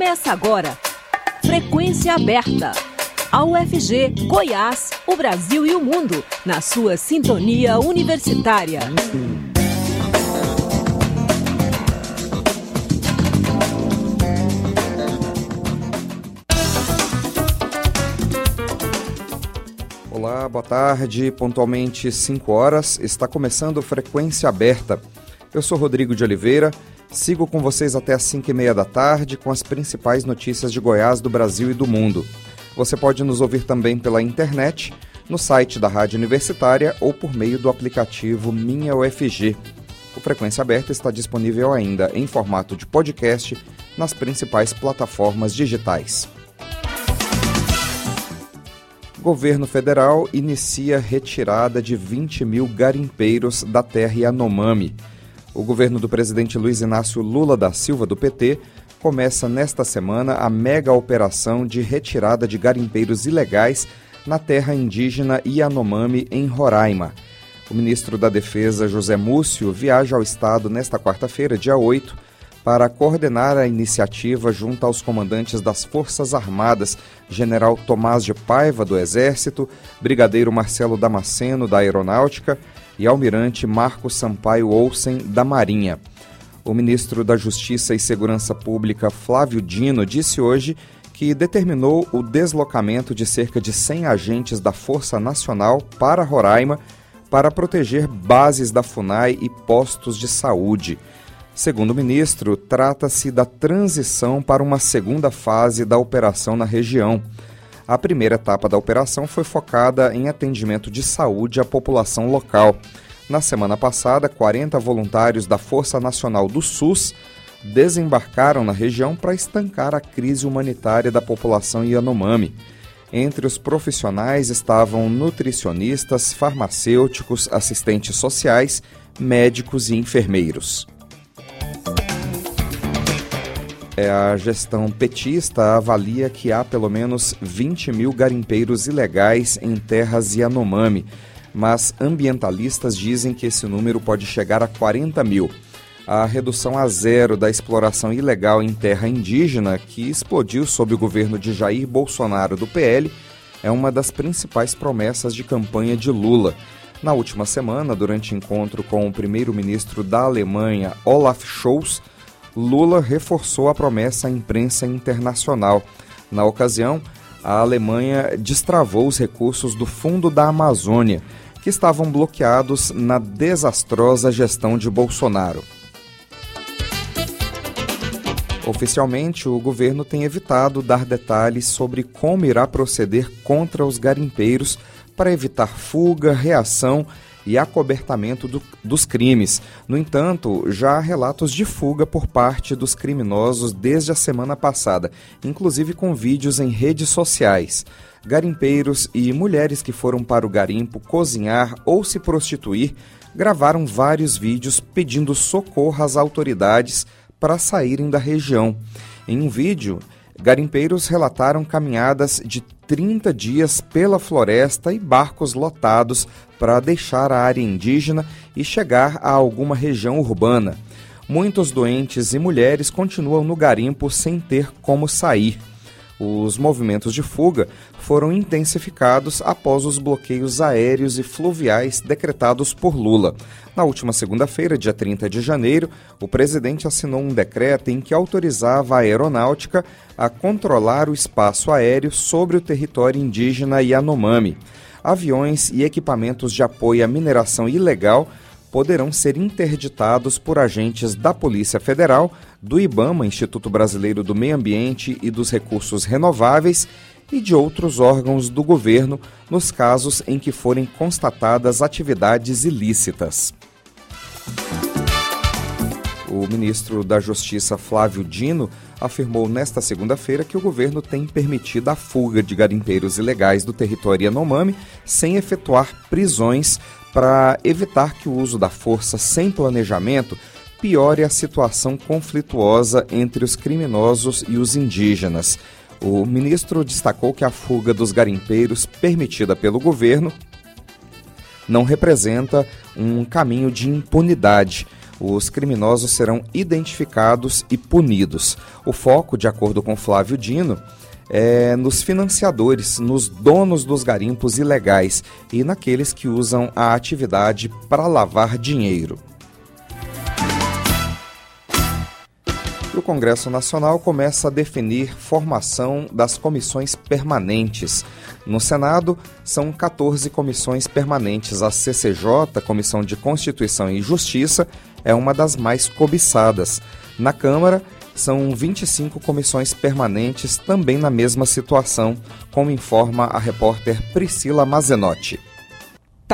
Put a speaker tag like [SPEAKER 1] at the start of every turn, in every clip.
[SPEAKER 1] Começa agora. Frequência aberta. A UFG, Goiás, o Brasil e o mundo, na sua sintonia universitária.
[SPEAKER 2] Olá, boa tarde. Pontualmente 5 horas, está começando Frequência Aberta. Eu sou Rodrigo de Oliveira, sigo com vocês até às 5 e meia da tarde com as principais notícias de Goiás, do Brasil e do mundo. Você pode nos ouvir também pela internet, no site da Rádio Universitária ou por meio do aplicativo Minha UFG. O Frequência Aberta está disponível ainda em formato de podcast nas principais plataformas digitais. Governo federal inicia retirada de 20 mil garimpeiros da terra Yanomami. O governo do presidente Luiz Inácio Lula da Silva, do PT, começa nesta semana a mega operação de retirada de garimpeiros ilegais na terra indígena Yanomami, em Roraima. O ministro da Defesa, José Múcio, viaja ao estado nesta quarta-feira, dia 8, para coordenar a iniciativa junto aos comandantes das Forças Armadas, General Tomás de Paiva, do Exército, Brigadeiro Marcelo Damasceno, da Aeronáutica e Almirante Marco Sampaio Olsen, da Marinha. O ministro da Justiça e Segurança Pública, Flávio Dino, disse hoje que determinou o deslocamento de cerca de 100 agentes da Força Nacional para Roraima para proteger bases da FUNAI e postos de saúde. Segundo o ministro, trata-se da transição para uma segunda fase da operação na região. A primeira etapa da operação foi focada em atendimento de saúde à população local. Na semana passada, 40 voluntários da Força Nacional do SUS desembarcaram na região para estancar a crise humanitária da população Yanomami. Entre os profissionais estavam nutricionistas, farmacêuticos, assistentes sociais, médicos e enfermeiros. A gestão petista avalia que há pelo menos 20 mil garimpeiros ilegais em terras Yanomami, mas ambientalistas dizem que esse número pode chegar a 40 mil. A redução a zero da exploração ilegal em terra indígena, que explodiu sob o governo de Jair Bolsonaro do PL, é uma das principais promessas de campanha de Lula. Na última semana, durante encontro com o primeiro-ministro da Alemanha, Olaf Scholz, Lula reforçou a promessa à imprensa internacional. Na ocasião, a Alemanha destravou os recursos do Fundo da Amazônia, que estavam bloqueados na desastrosa gestão de Bolsonaro. Oficialmente, o governo tem evitado dar detalhes sobre como irá proceder contra os garimpeiros para evitar fuga, reação e acobertamento do, dos crimes. No entanto, já há relatos de fuga por parte dos criminosos desde a semana passada, inclusive com vídeos em redes sociais. Garimpeiros e mulheres que foram para o garimpo cozinhar ou se prostituir gravaram vários vídeos pedindo socorro às autoridades para saírem da região. Em um vídeo, Garimpeiros relataram caminhadas de 30 dias pela floresta e barcos lotados para deixar a área indígena e chegar a alguma região urbana. Muitos doentes e mulheres continuam no garimpo sem ter como sair. Os movimentos de fuga foram intensificados após os bloqueios aéreos e fluviais decretados por Lula. Na última segunda-feira, dia 30 de janeiro, o presidente assinou um decreto em que autorizava a aeronáutica a controlar o espaço aéreo sobre o território indígena Yanomami. Aviões e equipamentos de apoio à mineração ilegal poderão ser interditados por agentes da Polícia Federal, do IBAMA, Instituto Brasileiro do Meio Ambiente e dos Recursos Renováveis, e de outros órgãos do governo nos casos em que forem constatadas atividades ilícitas. O ministro da Justiça Flávio Dino afirmou nesta segunda-feira que o governo tem permitido a fuga de garimpeiros ilegais do território Yanomami sem efetuar prisões para evitar que o uso da força sem planejamento piore a situação conflituosa entre os criminosos e os indígenas. O ministro destacou que a fuga dos garimpeiros, permitida pelo governo, não representa um caminho de impunidade. os criminosos serão identificados e punidos. O foco, de acordo com Flávio Dino, é nos financiadores, nos donos dos garimpos ilegais e naqueles que usam a atividade para lavar dinheiro. O Congresso Nacional começa a definir formação das comissões permanentes. No Senado, são 14 comissões permanentes. A CCJ, Comissão de Constituição e Justiça, é uma das mais cobiçadas. Na Câmara, são 25 comissões permanentes, também na mesma situação, como informa a repórter Priscila Mazenotti.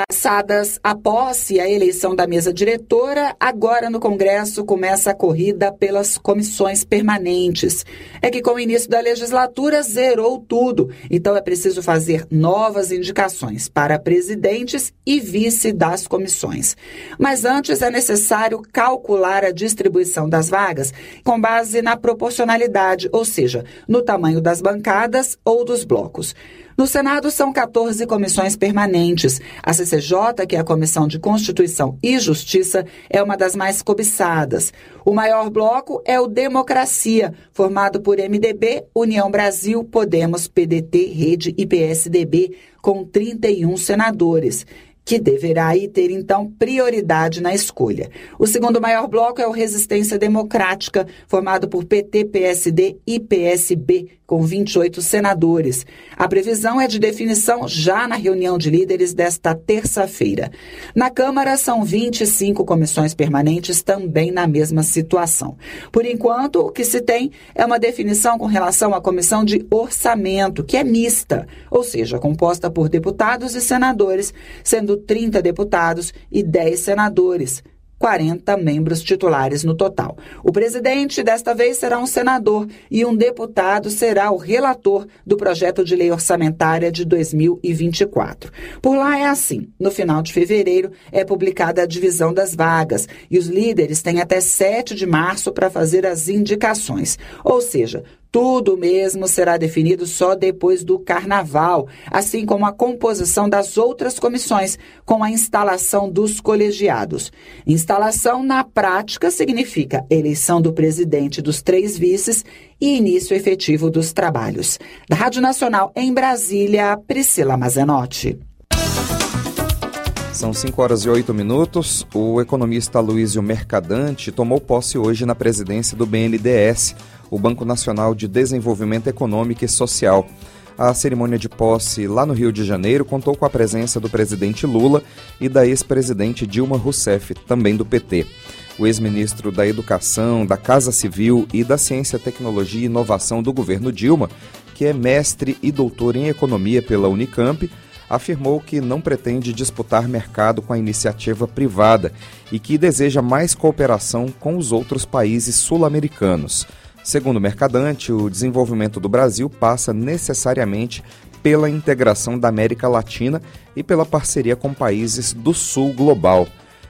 [SPEAKER 3] Passadas a posse e a eleição da mesa diretora, agora no Congresso começa a corrida pelas comissões permanentes. É que com o início da legislatura zerou tudo, então é preciso fazer novas indicações para presidentes e vice das comissões. Mas antes é necessário calcular a distribuição das vagas com base na proporcionalidade, ou seja, no tamanho das bancadas ou dos blocos. No Senado são 14 comissões permanentes. A CCJ, que é a Comissão de Constituição e Justiça, é uma das mais cobiçadas. O maior bloco é o Democracia, formado por MDB, União Brasil, Podemos, PDT, Rede e PSDB, com 31 senadores que deverá aí ter então prioridade na escolha. O segundo maior bloco é o Resistência Democrática, formado por PT, PSD e PSB, com 28 senadores. A previsão é de definição já na reunião de líderes desta terça-feira. Na Câmara, são 25 comissões permanentes também na mesma situação. Por enquanto, o que se tem é uma definição com relação à comissão de orçamento, que é mista, ou seja, composta por deputados e senadores, sendo 30 deputados e 10 senadores. 40 membros titulares no total. O presidente desta vez será um senador e um deputado será o relator do projeto de lei orçamentária de 2024. Por lá é assim: no final de fevereiro é publicada a divisão das vagas e os líderes têm até 7 de março para fazer as indicações. Ou seja, tudo mesmo será definido só depois do carnaval, assim como a composição das outras comissões, com a instalação dos colegiados. Instalação, na prática, significa eleição do presidente dos três vices e início efetivo dos trabalhos. Da Rádio Nacional em Brasília, Priscila Mazenotti.
[SPEAKER 2] São 5 horas e 8 minutos. O economista Luísio Mercadante tomou posse hoje na presidência do BNDES o Banco Nacional de Desenvolvimento Econômico e Social. A cerimônia de posse lá no Rio de Janeiro contou com a presença do presidente Lula e da ex-presidente Dilma Rousseff, também do PT. O ex-ministro da Educação, da Casa Civil e da Ciência, Tecnologia e Inovação do governo Dilma, que é mestre e doutor em economia pela Unicamp, afirmou que não pretende disputar mercado com a iniciativa privada e que deseja mais cooperação com os outros países sul-americanos. Segundo o Mercadante, o desenvolvimento do Brasil passa necessariamente pela integração da América Latina e pela parceria com países do Sul global.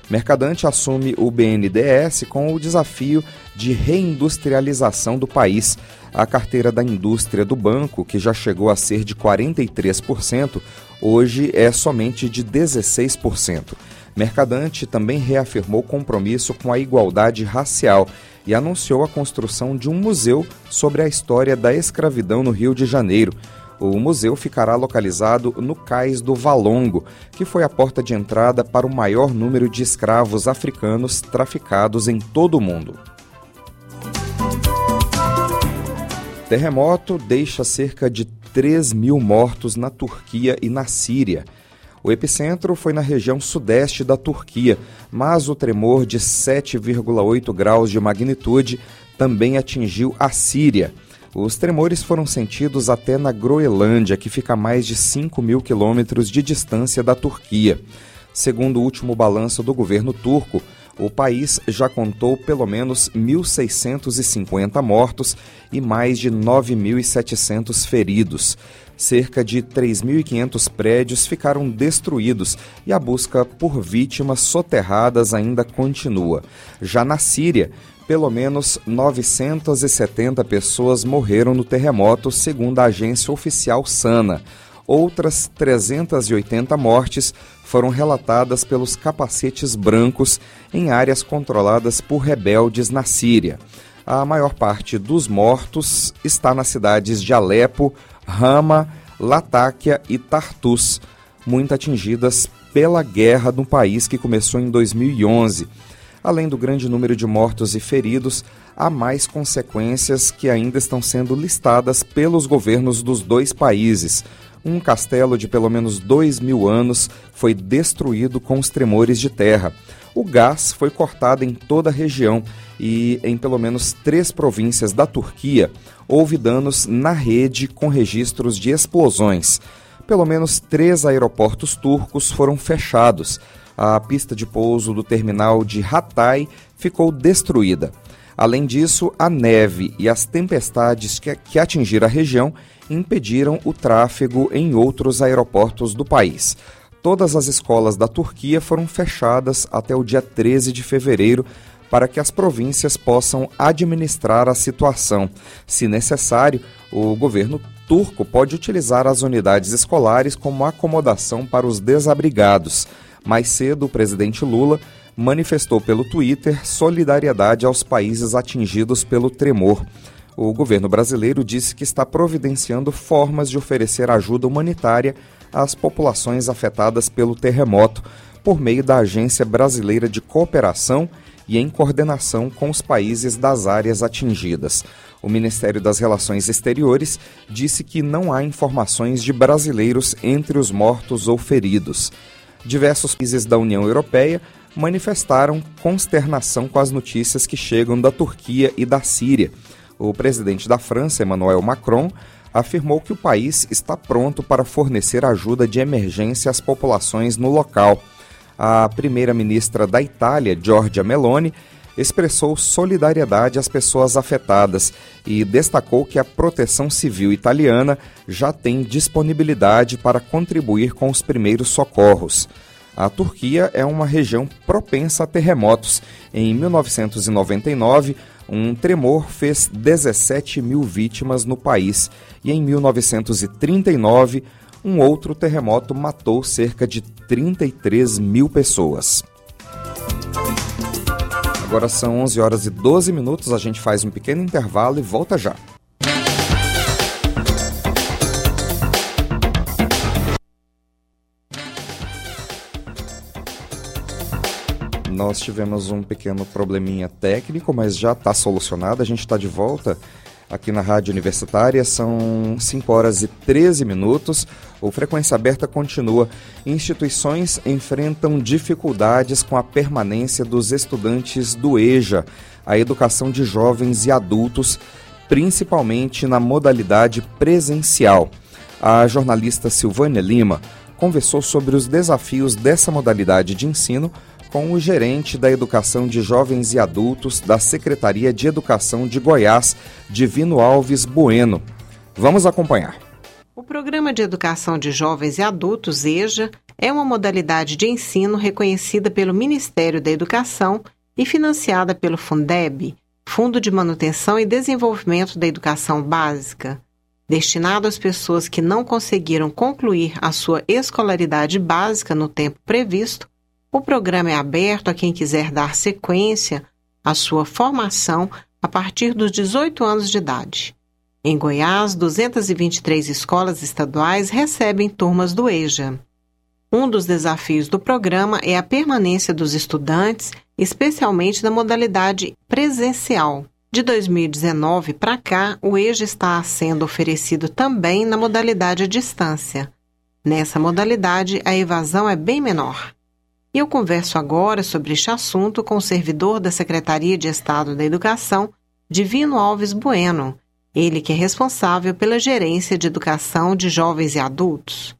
[SPEAKER 2] Mercadante assume o BNDES com o desafio de reindustrialização do país. A carteira da indústria do banco, que já chegou a ser de 43%, hoje é somente de 16%. Mercadante também reafirmou compromisso com a igualdade racial e anunciou a construção de um museu sobre a história da escravidão no Rio de Janeiro. O museu ficará localizado no Cais do Valongo, que foi a porta de entrada para o maior número de escravos africanos traficados em todo o mundo. Terremoto deixa cerca de 3 mil mortos na Turquia e na Síria. O epicentro foi na região sudeste da Turquia, mas o tremor de 7,8 graus de magnitude também atingiu a Síria. Os tremores foram sentidos até na Groenlândia, que fica a mais de 5 mil quilômetros de distância da Turquia. Segundo o último balanço do governo turco, o país já contou pelo menos 1.650 mortos e mais de 9.700 feridos cerca de 3.500 prédios ficaram destruídos e a busca por vítimas soterradas ainda continua. Já na Síria, pelo menos 970 pessoas morreram no terremoto, segundo a agência oficial SANA. outras 380 mortes foram relatadas pelos capacetes brancos em áreas controladas por rebeldes na Síria. A maior parte dos mortos está nas cidades de Alepo, Rama, Latáquia e Tartus, muito atingidas pela guerra no país que começou em 2011. Além do grande número de mortos e feridos, há mais consequências que ainda estão sendo listadas pelos governos dos dois países. Um castelo de pelo menos dois mil anos foi destruído com os tremores de terra. O gás foi cortado em toda a região e em pelo menos três províncias da Turquia houve danos na rede com registros de explosões. Pelo menos três aeroportos turcos foram fechados. A pista de pouso do terminal de Hatay ficou destruída. Além disso, a neve e as tempestades que, atingiram a região impediram o tráfego em outros aeroportos do país. Todas as escolas da Turquia foram fechadas até o dia 13 de fevereiro para que as províncias possam administrar a situação. Se necessário, o governo turco pode utilizar as unidades escolares como acomodação para os desabrigados. Mais cedo, o presidente Lula manifestou pelo Twitter solidariedade aos países atingidos pelo tremor. O governo brasileiro disse que está providenciando formas de oferecer ajuda humanitária às populações afetadas pelo terremoto por meio da Agência Brasileira de Cooperação e em coordenação com os países das áreas atingidas. O Ministério das Relações Exteriores disse que não há informações de brasileiros entre os mortos ou feridos. Diversos países da União Europeia manifestaram consternação com as notícias que chegam da Turquia e da Síria. O presidente da França, Emmanuel Macron, afirmou que o país está pronto para fornecer ajuda de emergência às populações no local a primeira-ministra da Itália, Giorgia Meloni, expressou solidariedade às pessoas afetadas e destacou que a Proteção Civil italiana já tem disponibilidade para contribuir com os primeiros socorros. A Turquia é uma região propensa a terremotos. Em 1999, um tremor fez 17 mil vítimas no país e em 1939, um outro terremoto matou cerca de 33 mil pessoas. Agora são 11 horas e 12 minutos, a gente faz um pequeno intervalo e volta já. Nós tivemos um pequeno probleminha técnico, mas já está solucionado. A gente está de volta aqui na Rádio Universitária. São 5 horas e 13 minutos. O Frequência Aberta continua. Instituições enfrentam dificuldades com a permanência dos estudantes do EJA, a educação de jovens e adultos, principalmente na modalidade presencial. A jornalista Silvânia Lima conversou sobre os desafios dessa modalidade de ensino com o gerente da Educação de Jovens e Adultos da Secretaria de Educação de Goiás, Divino Alves Bueno. Vamos acompanhar.
[SPEAKER 4] O Programa de Educação de Jovens e Adultos, EJA, é uma modalidade de ensino reconhecida pelo Ministério da Educação e financiada pelo Fundeb, Fundo de Manutenção e Desenvolvimento da Educação Básica, destinado às pessoas que não conseguiram concluir a sua escolaridade básica no tempo previsto o programa é aberto a quem quiser dar sequência à sua formação a partir dos 18 anos de idade. Em Goiás, 223 escolas estaduais recebem turmas do EJA. Um dos desafios do programa é a permanência dos estudantes, especialmente na modalidade presencial. De 2019 para cá, o EJA está sendo oferecido também na modalidade à distância. Nessa modalidade, a evasão é bem menor. E eu converso agora sobre este assunto com o servidor da Secretaria de Estado da Educação, Divino Alves Bueno, ele que é responsável pela gerência de educação de jovens e adultos.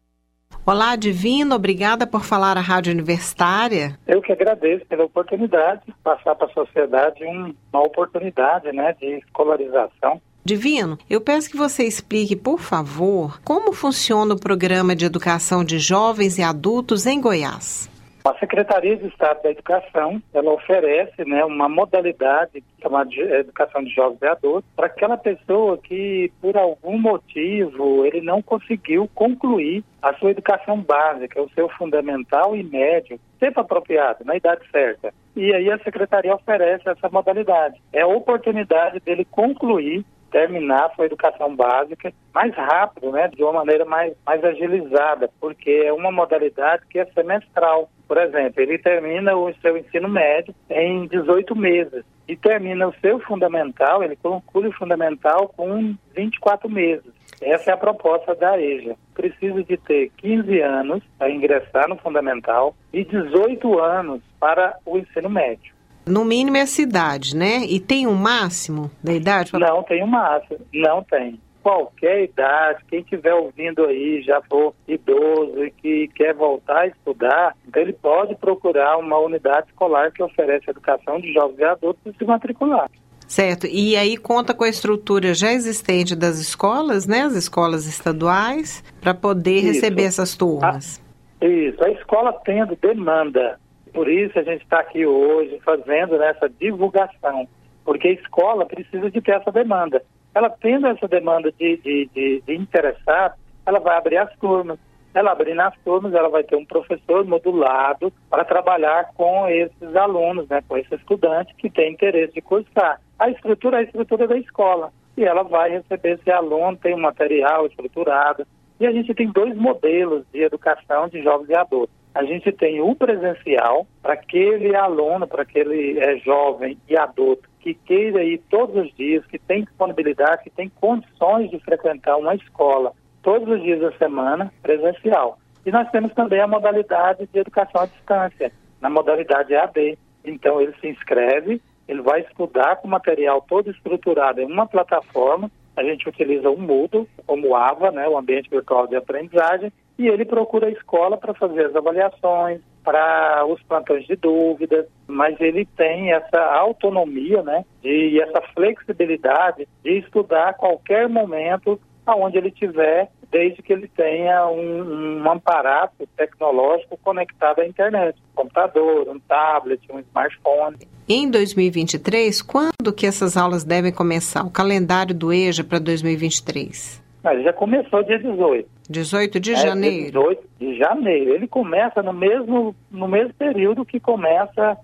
[SPEAKER 4] Olá, Divino, obrigada por falar à Rádio Universitária.
[SPEAKER 5] Eu que agradeço pela oportunidade de passar para a sociedade uma oportunidade né, de escolarização.
[SPEAKER 4] Divino, eu peço que você explique, por favor, como funciona o programa de educação de jovens e adultos em Goiás.
[SPEAKER 5] A Secretaria de Estado da Educação, ela oferece né, uma modalidade chamada de educação de jovens e adultos para aquela pessoa que, por algum motivo, ele não conseguiu concluir a sua educação básica, o seu fundamental e médio, tempo apropriado, na idade certa. E aí a Secretaria oferece essa modalidade. É a oportunidade dele concluir terminar sua educação básica mais rápido, né, de uma maneira mais, mais agilizada, porque é uma modalidade que é semestral. Por exemplo, ele termina o seu ensino médio em 18 meses e termina o seu fundamental, ele conclui o fundamental com 24 meses. Essa é a proposta da EJA. Precisa de ter 15 anos para ingressar no fundamental e 18 anos para o ensino médio.
[SPEAKER 4] No mínimo é a cidade, né? E tem um máximo da idade?
[SPEAKER 5] Não, tem um máximo. Não tem. Qualquer idade, quem estiver ouvindo aí, já for idoso e que quer voltar a estudar, então ele pode procurar uma unidade escolar que oferece educação de jovens e adultos e se matricular.
[SPEAKER 4] Certo. E aí conta com a estrutura já existente das escolas, né? As escolas estaduais, para poder Isso. receber essas turmas.
[SPEAKER 5] A, isso. A escola tendo demanda por isso a gente está aqui hoje fazendo essa divulgação, porque a escola precisa de ter essa demanda. Ela tendo essa demanda de, de, de, de interessar, ela vai abrir as turmas. Ela abrindo as turmas, ela vai ter um professor modulado para trabalhar com esses alunos, né, com esse estudante que tem interesse de cursar. A estrutura é a estrutura da escola. E ela vai receber esse aluno, tem um material estruturado. E a gente tem dois modelos de educação de jovens e adultos a gente tem o presencial para aquele aluno, para aquele é, jovem e adulto que queira ir todos os dias, que tem disponibilidade, que tem condições de frequentar uma escola todos os dias da semana, presencial. E nós temos também a modalidade de educação à distância, na modalidade AD. Então ele se inscreve, ele vai estudar com material todo estruturado em uma plataforma. A gente utiliza o Moodle como AVA, né, o ambiente virtual de aprendizagem, e ele procura a escola para fazer as avaliações, para os plantões de dúvidas, mas ele tem essa autonomia, né, e essa flexibilidade de estudar a qualquer momento aonde ele estiver, desde que ele tenha um, um tecnológico conectado à internet, um computador, um tablet, um smartphone.
[SPEAKER 4] Em 2023, quando que essas aulas devem começar? O calendário do EJA para 2023?
[SPEAKER 5] Mas já começou dia 18.
[SPEAKER 4] 18 de é, janeiro.
[SPEAKER 5] 18 de janeiro. Ele começa no mesmo, no mesmo período que começa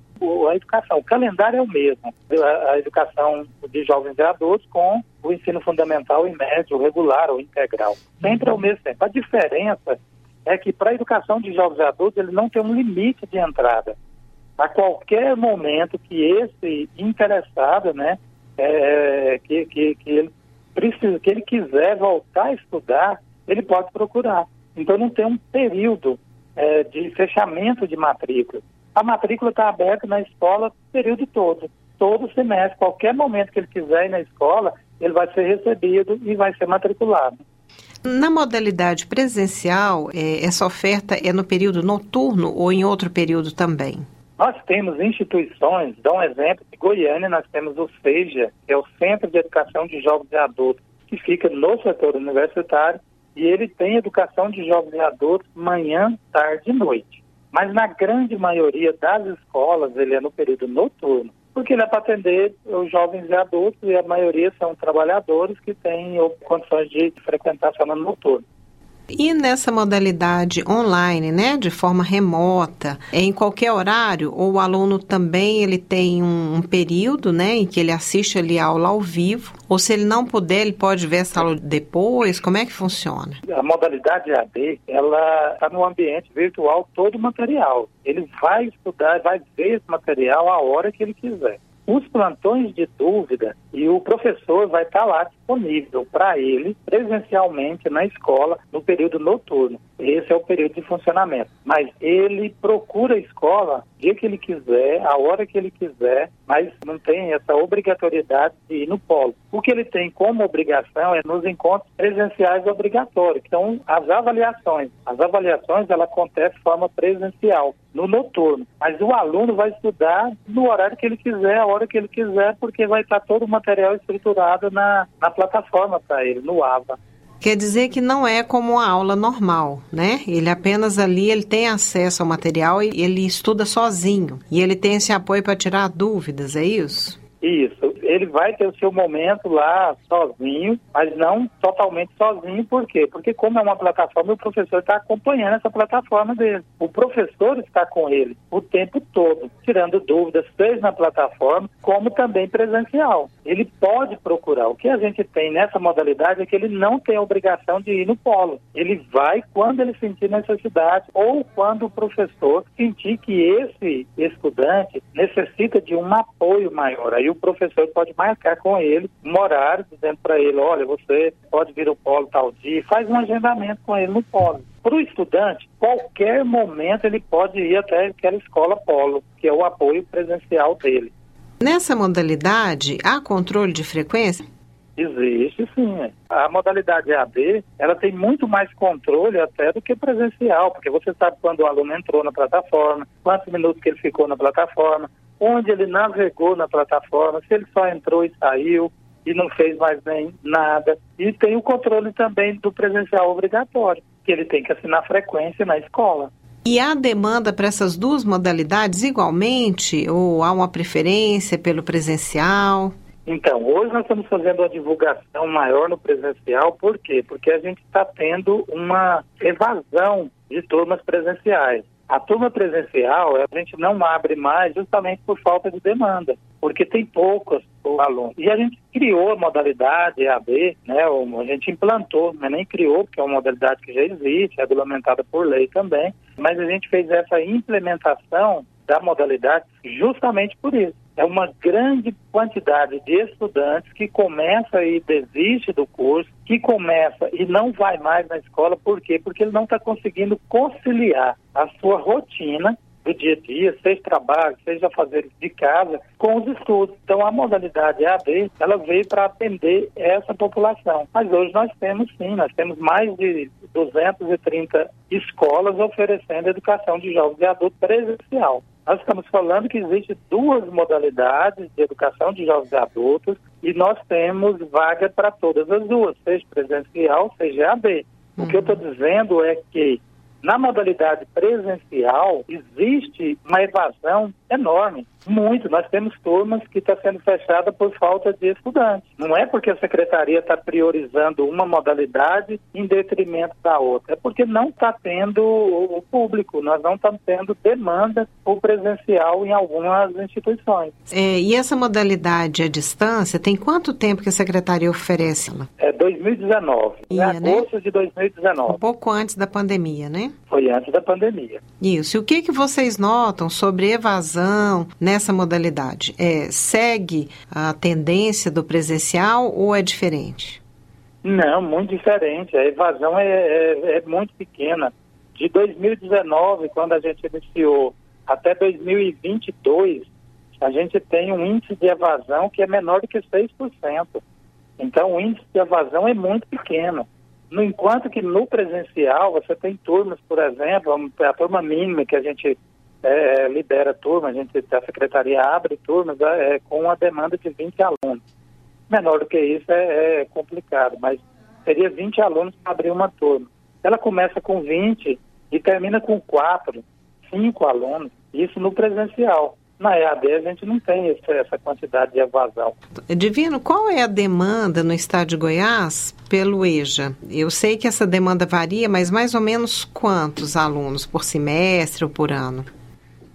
[SPEAKER 5] a educação. O calendário é o mesmo. A, educação de jovens e adultos com o ensino fundamental e médio, regular ou integral. Sempre ao mesmo tempo. A diferença é que para a educação de jovens e adultos ele não tem um limite de entrada. A qualquer momento que esse interessado, né, é, que, que, que ele precisa, que ele quiser voltar a estudar, ele pode procurar. Então não tem um período é, de fechamento de matrícula. A matrícula está aberta na escola o período todo, todo semestre. Qualquer momento que ele quiser ir na escola, ele vai ser recebido e vai ser matriculado.
[SPEAKER 4] Na modalidade presencial, é, essa oferta é no período noturno ou em outro período também?
[SPEAKER 5] Nós temos instituições, dá um exemplo, de Goiânia nós temos o SEJA, que é o Centro de Educação de Jovens e Adultos, que fica no setor universitário, e ele tem educação de jovens e adultos manhã, tarde e noite. Mas na grande maioria das escolas ele é no período noturno, porque ele é para atender os jovens e adultos e a maioria são trabalhadores que têm condições de frequentar a noturna.
[SPEAKER 4] E nessa modalidade online, né, de forma remota, em qualquer horário, ou o aluno também ele tem um, um, período, né, em que ele assiste ali a aula ao vivo, ou se ele não puder, ele pode ver essa aula depois, como é que funciona?
[SPEAKER 5] A modalidade AD, ela está no ambiente virtual todo o material. Ele vai estudar, vai ver esse material a hora que ele quiser os plantões de dúvida e o professor vai estar lá disponível para ele presencialmente na escola no período noturno. Esse é o período de funcionamento. Mas ele procura a escola dia que ele quiser, a hora que ele quiser, mas não tem essa obrigatoriedade de ir no polo. O que ele tem como obrigação é nos encontros presenciais obrigatórios, são as avaliações. As avaliações ela acontecem de forma presencial, no noturno. Mas o aluno vai estudar no horário que ele quiser, a hora que ele quiser, porque vai estar todo o material estruturado na, na plataforma para ele, no AVA.
[SPEAKER 4] Quer dizer que não é como uma aula normal, né? Ele apenas ali, ele tem acesso ao material e ele estuda sozinho. E ele tem esse apoio para tirar dúvidas, é isso?
[SPEAKER 5] Isso. Ele vai ter o seu momento lá sozinho, mas não totalmente sozinho. Por quê? Porque como é uma plataforma, o professor está acompanhando essa plataforma dele. O professor está com ele o tempo todo, tirando dúvidas, seja na plataforma, como também presencial. Ele pode procurar. O que a gente tem nessa modalidade é que ele não tem a obrigação de ir no polo. Ele vai quando ele sentir necessidade ou quando o professor sentir que esse estudante necessita de um apoio maior. Aí o professor pode marcar com ele um horário, dizendo para ele, olha, você pode vir ao polo tal dia, faz um agendamento com ele no polo. Para o estudante, qualquer momento ele pode ir até aquela escola polo, que é o apoio presencial dele.
[SPEAKER 4] Nessa modalidade, há controle de frequência?
[SPEAKER 5] Existe sim. A modalidade EAD, ela tem muito mais controle até do que presencial, porque você sabe quando o aluno entrou na plataforma, quantos minutos que ele ficou na plataforma, onde ele navegou na plataforma, se ele só entrou e saiu e não fez mais nem nada. E tem o controle também do presencial obrigatório, que ele tem que assinar frequência na escola.
[SPEAKER 4] E há demanda para essas duas modalidades igualmente? Ou há uma preferência pelo presencial?
[SPEAKER 5] Então, hoje nós estamos fazendo uma divulgação maior no presencial, por quê? Porque a gente está tendo uma evasão de turmas presenciais. A turma presencial, a gente não abre mais justamente por falta de demanda, porque tem poucos alunos. E a gente criou a modalidade EAD, né, a gente implantou, mas nem criou, porque é uma modalidade que já existe, é regulamentada por lei também, mas a gente fez essa implementação da modalidade justamente por isso. É uma grande quantidade de estudantes que começa e desiste do curso, que começa e não vai mais na escola, por quê? Porque ele não está conseguindo conciliar a sua rotina do dia a dia, seja trabalho, seja fazer de casa, com os estudos. Então, a modalidade EAD, ela veio para atender essa população. Mas hoje nós temos sim, nós temos mais de 230 escolas oferecendo educação de jovens e adultos presencial. Nós estamos falando que existem duas modalidades de educação de jovens e adultos e nós temos vaga para todas as duas, seja presencial, seja EAD. O que eu estou dizendo é que na modalidade presencial, existe uma evasão enorme, muito. Nós temos turmas que estão tá sendo fechadas por falta de estudantes. Não é porque a secretaria está priorizando uma modalidade em detrimento da outra, é porque não está tendo o público, nós não estamos tendo demanda por presencial em algumas instituições.
[SPEAKER 4] É, e essa modalidade à distância, tem quanto tempo que a secretaria oferece?
[SPEAKER 5] É 2019, Ia, em agosto né? de 2019.
[SPEAKER 4] Um pouco antes da pandemia, né?
[SPEAKER 5] Foi antes da pandemia.
[SPEAKER 4] Isso. E o que, que vocês notam sobre evasão nessa modalidade? É, segue a tendência do presencial ou é diferente?
[SPEAKER 5] Não, muito diferente. A evasão é, é, é muito pequena. De 2019, quando a gente iniciou, até 2022, a gente tem um índice de evasão que é menor do que 6%. Então, o índice de evasão é muito pequeno. No enquanto que no presencial você tem turmas, por exemplo, a turma mínima que a gente é, turma, a gente a secretaria abre turmas é, com a demanda de 20 alunos. Menor do que isso é, é complicado, mas seria 20 alunos para abrir uma turma. Ela começa com 20 e termina com 4, 5 alunos, isso no presencial. Na EAD a gente não tem esse, essa quantidade de evasão.
[SPEAKER 4] Divino, qual é a demanda no estado de Goiás pelo EJA? Eu sei que essa demanda varia, mas mais ou menos quantos alunos por semestre ou por ano?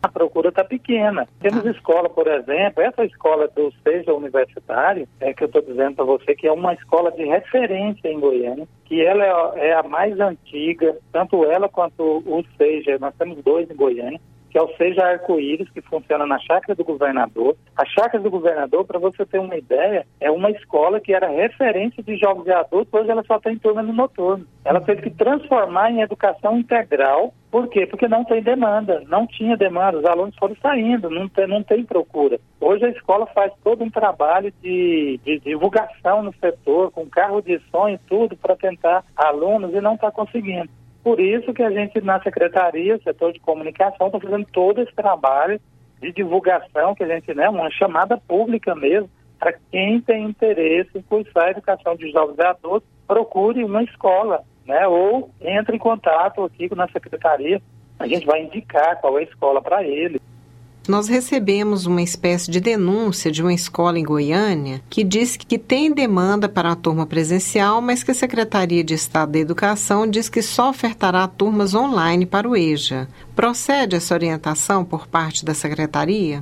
[SPEAKER 5] A procura está pequena. Temos ah. escola, por exemplo, essa escola do Seja Universitário, é que eu estou dizendo para você que é uma escola de referência em Goiânia, que ela é, é a mais antiga, tanto ela quanto o Seja, nós temos dois em Goiânia que é o Seja Arco-Íris, que funciona na Chácara do Governador. A Chácara do Governador, para você ter uma ideia, é uma escola que era referência de jovens e adultos, hoje ela só tem turma no noturno. Ela teve que transformar em educação integral por quê? Porque não tem demanda, não tinha demanda, os alunos foram saindo, não tem, não tem procura. Hoje a escola faz todo um trabalho de, de divulgação no setor, com carro de som e tudo, para tentar alunos e não está conseguindo. Por isso que a gente, na secretaria, setor de comunicação, está fazendo todo esse trabalho de divulgação, que a gente, né, uma chamada pública mesmo, para quem tem interesse em cursar a educação de jovens e adultos, procure uma escola, né? Ou entre em contato aqui na secretaria, a gente vai indicar qual é a escola para ele.
[SPEAKER 4] Nós recebemos uma espécie de denúncia de uma escola em Goiânia que diz que tem demanda para a turma presencial, mas que a Secretaria de Estado da Educação diz que só ofertará turmas online para o EJA. Procede essa orientação por parte da Secretaria?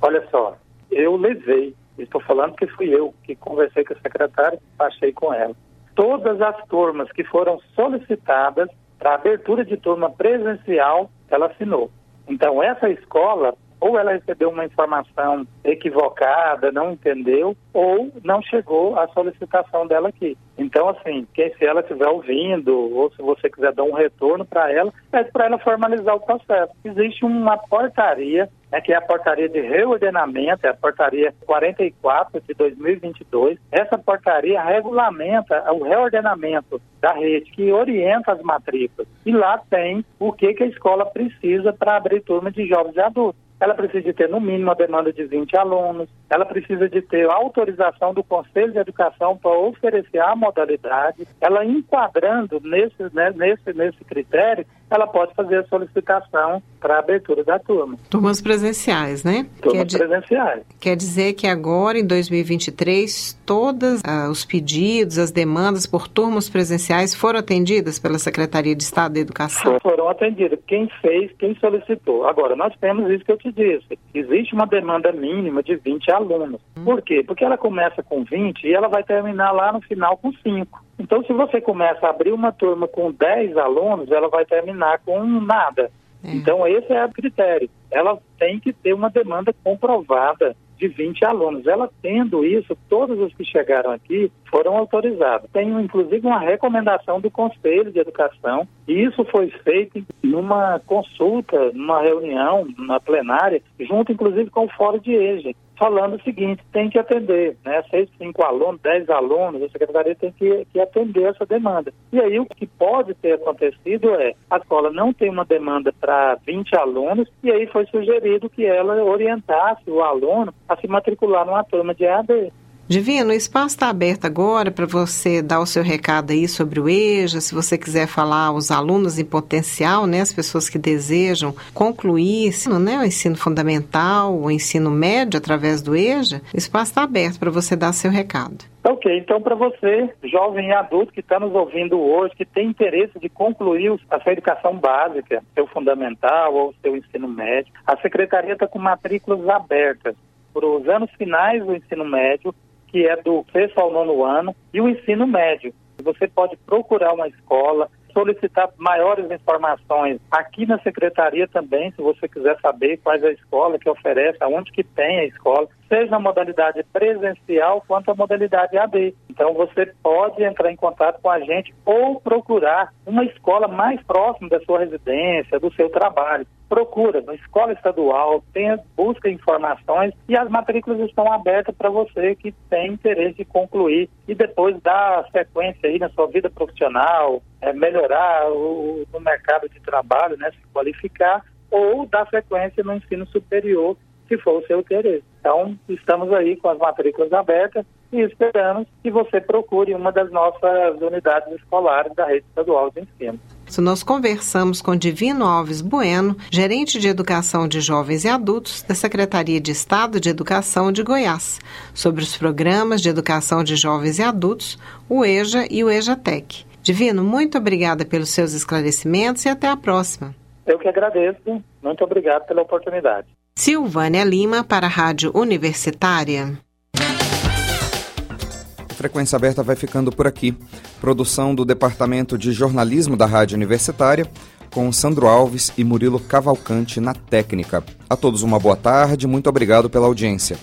[SPEAKER 5] Olha só, eu levei, estou falando que fui eu que conversei com a secretária passei com ela. Todas as turmas que foram solicitadas para abertura de turma presencial, ela assinou. Então, essa escola, ou ela recebeu uma informação equivocada, não entendeu, ou não chegou a solicitação dela aqui. Então, assim, quem se ela estiver ouvindo, ou se você quiser dar um retorno para ela, pede para ela formalizar o processo. Existe uma portaria né, que é a portaria de reordenamento, é a portaria 44 de 2022. Essa portaria regulamenta o reordenamento da rede, que orienta as matrículas. E lá tem o que, que a escola precisa para abrir turma de jovens e adultos ela precisa de ter no mínimo a demanda de 20 alunos, ela precisa de ter autorização do Conselho de Educação para oferecer a modalidade, ela enquadrando nesse, né, nesse, nesse critério, ela pode fazer a solicitação para a abertura da turma.
[SPEAKER 4] Turmas presenciais, né?
[SPEAKER 5] Turmas quer presenciais.
[SPEAKER 4] Quer dizer que agora, em 2023, todos ah, os pedidos, as demandas por turmas presenciais foram atendidas pela Secretaria de Estado da Educação?
[SPEAKER 5] Foram atendidas. Quem fez, quem solicitou. Agora, nós temos isso que eu te disse. Existe uma demanda mínima de 20 alunos. Hum. Por quê? Porque ela começa com 20 e ela vai terminar lá no final com 5. Então, se você começa a abrir uma turma com 10 alunos, ela vai terminar com nada. É. Então, esse é o critério. Ela tem que ter uma demanda comprovada de 20 alunos. Ela tendo isso, todos os que chegaram aqui foram autorizados. Tem inclusive uma recomendação do Conselho de Educação, e isso foi feito numa consulta, numa reunião, na plenária, junto inclusive com o Fórum de EJA falando o seguinte, tem que atender, né? Seis, cinco alunos, dez alunos, a secretaria tem que, que, atender essa demanda. E aí o que pode ter acontecido é, a escola não tem uma demanda para 20 alunos, e aí foi sugerido que ela orientasse o aluno a se matricular numa turma de EAD.
[SPEAKER 4] Divino, o espaço está aberto agora para você dar o seu recado aí sobre o EJA, se você quiser falar aos alunos em potencial, né, as pessoas que desejam concluir né, o ensino fundamental, o ensino médio através do EJA, o espaço está aberto para você dar seu recado.
[SPEAKER 5] Ok, então para você, jovem e adulto que está nos ouvindo hoje, que tem interesse de concluir a sua educação básica, seu fundamental ou seu ensino médio, a secretaria está com matrículas abertas para os anos finais do ensino médio que é do sexto ao nono ano, e o ensino médio. Você pode procurar uma escola, solicitar maiores informações aqui na secretaria também, se você quiser saber quais a escola que oferece, aonde que tem a escola, seja na modalidade presencial quanto a modalidade AD. Então você pode entrar em contato com a gente ou procurar uma escola mais próxima da sua residência, do seu trabalho. Procura na escola estadual, busca informações e as matrículas estão abertas para você que tem interesse de concluir e depois dar sequência aí na sua vida profissional, é, melhorar o, mercado de trabalho, né, se qualificar ou dar sequência no ensino superior se for o seu interesse. Então, estamos aí com as matrículas abertas e esperamos que você procure uma das nossas unidades escolares da rede estadual de ensino.
[SPEAKER 4] Nós conversamos com Divino Alves Bueno, gerente de educação de jovens e adultos da Secretaria de Estado de Educação de Goiás, sobre os programas de educação de jovens e adultos, o EJA e o EJATEC. Divino, muito obrigada pelos seus esclarecimentos e até a próxima.
[SPEAKER 5] Eu que agradeço. Muito obrigado pela oportunidade.
[SPEAKER 4] Silvânia Lima para a Rádio Universitária.
[SPEAKER 2] Frequência Aberta vai ficando por aqui. Produção do Departamento de Jornalismo da Rádio Universitária, com Sandro Alves e Murilo Cavalcante na técnica. A todos uma boa tarde, muito obrigado pela audiência.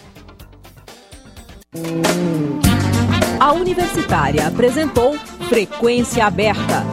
[SPEAKER 1] A Universitária apresentou Frequência Aberta.